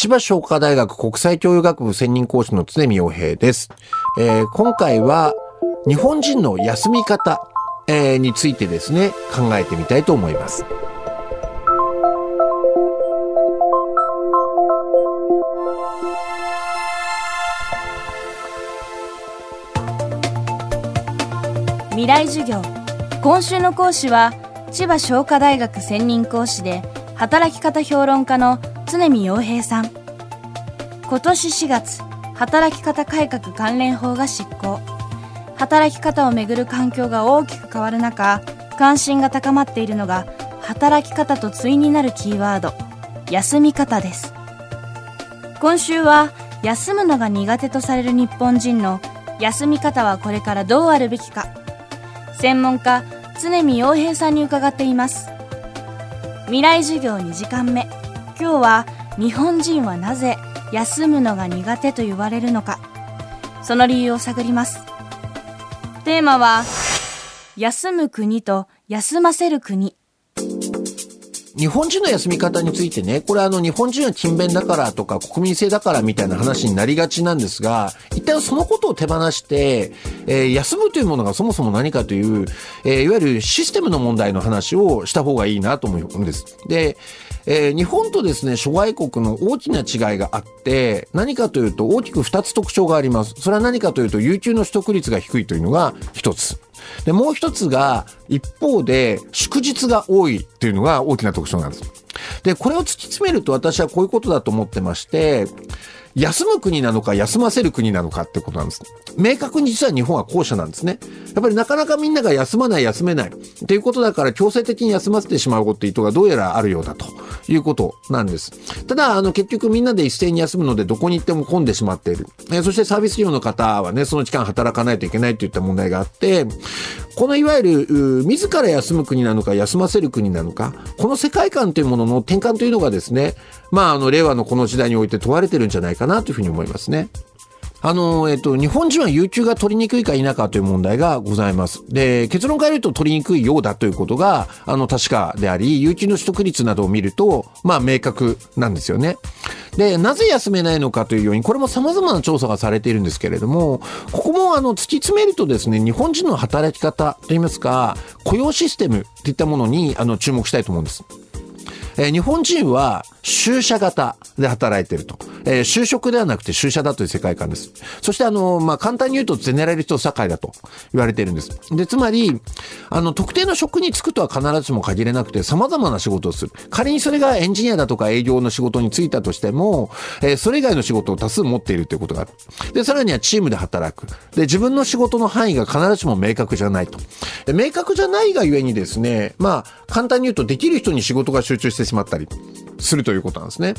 千葉商科大学国際教養学部専任講師の常見洋平です。えー、今回は日本人の休み方、えー、についてですね、考えてみたいと思います。未来授業今週の講師は千葉商科大学専任講師で働き方評論家の常見洋平さん。今年4月働き方改革関連法が執行。働き方をめぐる環境が大きく変わる中関心が高まっているのが働き方と対になるキーワード休み方です。今週は休むのが苦手とされる日本人の休み方はこれからどうあるべきか。専門家常見洋平さんに伺っています。未来授業2時間目。今日は日本人はなぜ休むのが苦手と言われるのか。その理由を探ります。テーマは休む国と休ませる国。日本人の休み方についてね、これあの日本人は勤勉だからとか国民性だからみたいな話になりがちなんですが、一旦そのことを手放して、えー、休むというものがそもそも何かという、えー、いわゆるシステムの問題の話をした方がいいなと思うんです。で、えー、日本とですね、諸外国の大きな違いがあって、何かというと大きく2つ特徴があります。それは何かというと、有給の取得率が低いというのが1つ。で、もう一つが、一方で、祝日が多いっていうのが大きな特徴なんです。で、これを突き詰めると私はこういうことだと思ってまして、休む国なのか休ませる国なのかってことなんです。明確に実は日本は後者なんですね。やっぱりなかなかみんなが休まない休めないっていうことだから強制的に休ませてしまうことって意図がどうやらあるようだということなんです。ただ、あの結局みんなで一斉に休むのでどこに行っても混んでしまっている。えそしてサービス業の方はね、その時間働かないといけないといった問題があって、このいわゆる自ら休む国なのか休ませる国なのか、この世界観というものの転換というのがですね、まあ、あの、令和のこの時代において問われてるんじゃないかなというふうに思いますね。あの、えっと、日本人は有給が取りにくいか否かという問題がございます。で、結論から言うと取りにくいようだということが、あの、確かであり、有給の取得率などを見ると、まあ、明確なんですよね。で、なぜ休めないのかというように、これも様々な調査がされているんですけれども、ここもあの、突き詰めるとですね、日本人の働き方といいますか、雇用システムといったものに、あの、注目したいと思うんです。日本人は就社型で働いていると。えー、就職ではなくて就社だという世界観です。そしてあの、まあ、簡単に言うとゼネラリスト社会だと言われているんです。で、つまり、あの、特定の職に就くとは必ずしも限れなくて様々な仕事をする。仮にそれがエンジニアだとか営業の仕事に就いたとしても、えー、それ以外の仕事を多数持っているということがある。で、さらにはチームで働く。で、自分の仕事の範囲が必ずしも明確じゃないと。で明確じゃないがゆえにですね、まあ、簡単に言うとできる人に仕事が集中してしまったりするということなんですね。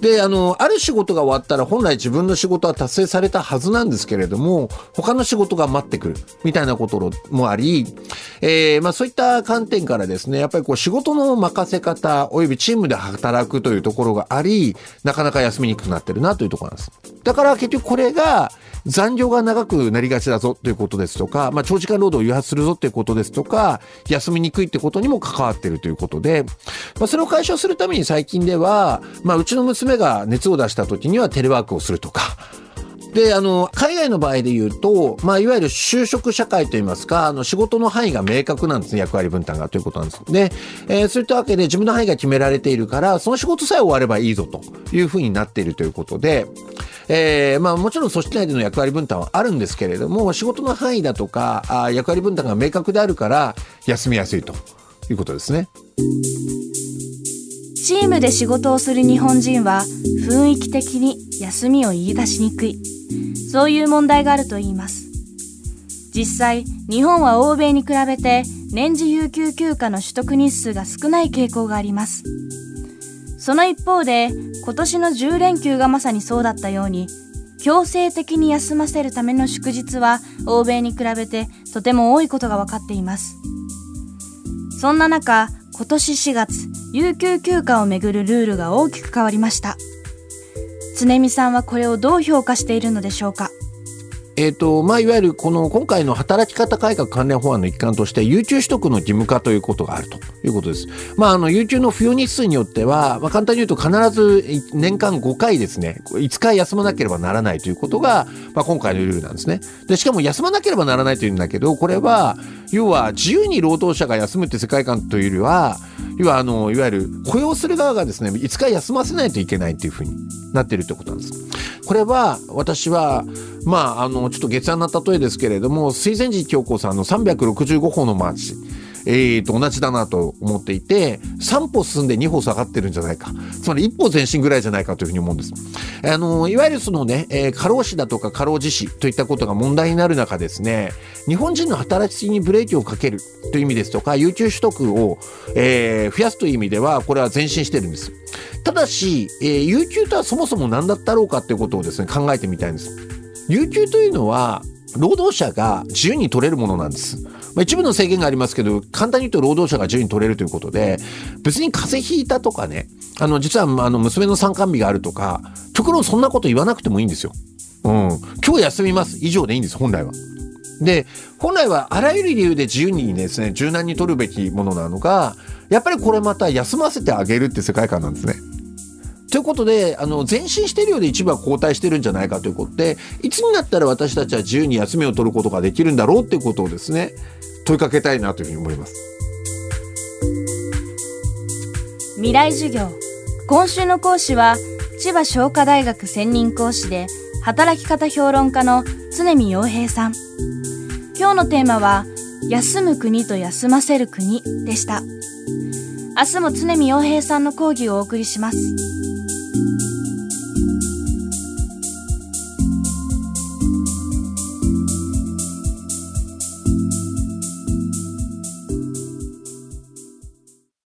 で、あの、ある仕事が終わったら本来自分の仕事は達成されたはずなんですけれども、他の仕事が待ってくるみたいなこともあり、えー、まあそういった観点からですね、やっぱりこう仕事の任せ方及びチームで働くというところがあり、なかなか休みにくくなってるなというところなんです。だから結局これが残業が長くなりがちだぞということですとか、まあ長時間労働を誘発するぞということですとか、休みにくいってことにも関わっているということで、まあそれを解消するために最近では、まあうちの娘が熱を出した時にはテレワークをするとか、で、あの、海外の場合で言うと、まあ、いわゆる就職社会といいますか、あの、仕事の範囲が明確なんですね、役割分担がということなんです。で、えー、そういったわけで自分の範囲が決められているから、その仕事さえ終わればいいぞというふうになっているということで、えー、まあ、もちろん組織内での役割分担はあるんですけれども、仕事の範囲だとか、あ役割分担が明確であるから、休みやすいということですね。チームで仕事をする日本人は雰囲気的に休みを言い出しにくい。そういう問題があると言います。実際、日本は欧米に比べて年次有給休暇の取得日数が少ない傾向があります。その一方で、今年の10連休がまさにそうだったように、強制的に休ませるための祝日は欧米に比べてとても多いことが分かっています。そんな中、今年4月、有給休暇をめぐるルールが大きく変わりました。常見さんはこれをどう評価しているのでしょうか？え、ー、と、まあ、いわゆるこの今回の働き方改革関連法案の一環として、有給取得の義務化ということがあるということです。まあ、あの、有給の付与日数によっては、まあ、簡単に言うと必ず年間5回ですね、5日休まなければならないということが、まあ、今回のルールなんですね。で、しかも休まなければならないというんだけど、これは、要は自由に労働者が休むって世界観というよりは、要はあの、いわゆる雇用する側がですね、5日休ませないといけないというふうになってるってことなんです。これは私はまああのちょっと月案な例えですけれども水前寺京子さんの365歩のマーチえー、と同じだなと思っていて3歩進んで2歩下がってるんじゃないかつまり1歩前進ぐらいじゃないかというふうに思うんです。あのいわゆるそのね、えー、過労死だとか過労自死といったことが問題になる中ですね日本人の働きにブレーキをかけるという意味ですとか有給取得を、えー、増やすという意味ではこれは前進してるんです。ただし、えー、有給とはそもそも何だったろうかということをですね考えてみたいんです。有給というのは労働者が自由に取れるものなんです。まあ、一部の制限がありますけど、簡単に言うと労働者が自由に取れるということで、別に風邪ひいたとかね、あの、実はあの娘の参観日があるとか、極論そんなこと言わなくてもいいんですよ。うん。今日休みます。以上でいいんです、本来は。で、本来はあらゆる理由で自由にですね、柔軟に取るべきものなのが、やっぱりこれまた休ませてあげるって世界観なんですね。ということで、あの、前進しているようで一部は後退してるんじゃないかということで、いつになったら私たちは自由に休みを取ることができるんだろうっていうことをですね、問いかけたいなというふうに思います。未来授業。今週の講師は、千葉商科大学専任講師で、働き方評論家の常見洋平さん。今日のテーマは、休む国と休ませる国でした。明日も常見洋平さんの講義をお送りします。